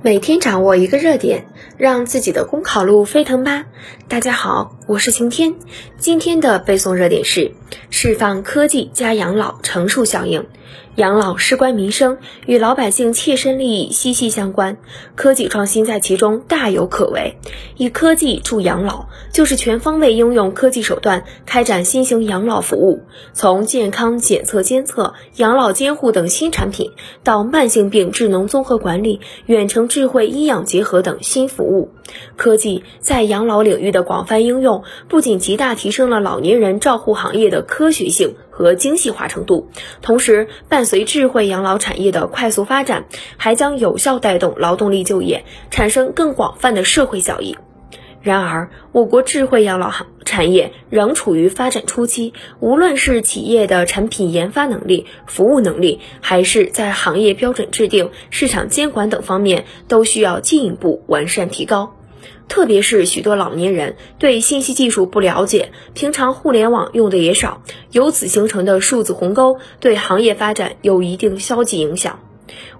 每天掌握一个热点，让自己的公考路飞腾吧！大家好，我是晴天。今天的背诵热点是：释放科技加养老乘数效应。养老事关民生，与老百姓切身利益息息相关，科技创新在其中大有可为。以科技助养老，就是全方位应用科技手段，开展新型养老服务。从健康检测监测、养老监护等新产品，到慢性病智能综合管理、远程智慧医养结合等新服务，科技在养老领域的广泛应用，不仅极大提升了老年人照护行业的科学性。和精细化程度，同时伴随智慧养老产业的快速发展，还将有效带动劳动力就业，产生更广泛的社会效益。然而，我国智慧养老行产业仍处于发展初期，无论是企业的产品研发能力、服务能力，还是在行业标准制定、市场监管等方面，都需要进一步完善提高。特别是许多老年人对信息技术不了解，平常互联网用的也少，由此形成的数字鸿沟对行业发展有一定消极影响。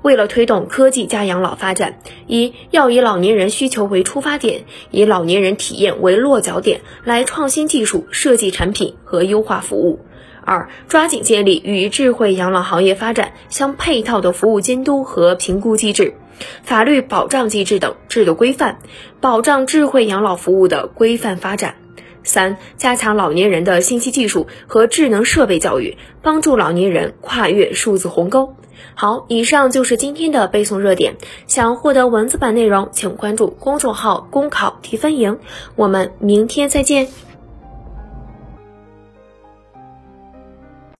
为了推动科技加养老发展，一要以老年人需求为出发点，以老年人体验为落脚点，来创新技术、设计产品和优化服务。二，抓紧建立与智慧养老行业发展相配套的服务监督和评估机制。法律保障机制等制度规范，保障智慧养老服务的规范发展。三、加强老年人的信息技术和智能设备教育，帮助老年人跨越数字鸿沟。好，以上就是今天的背诵热点。想获得文字版内容，请关注公众号“公考提分营”。我们明天再见。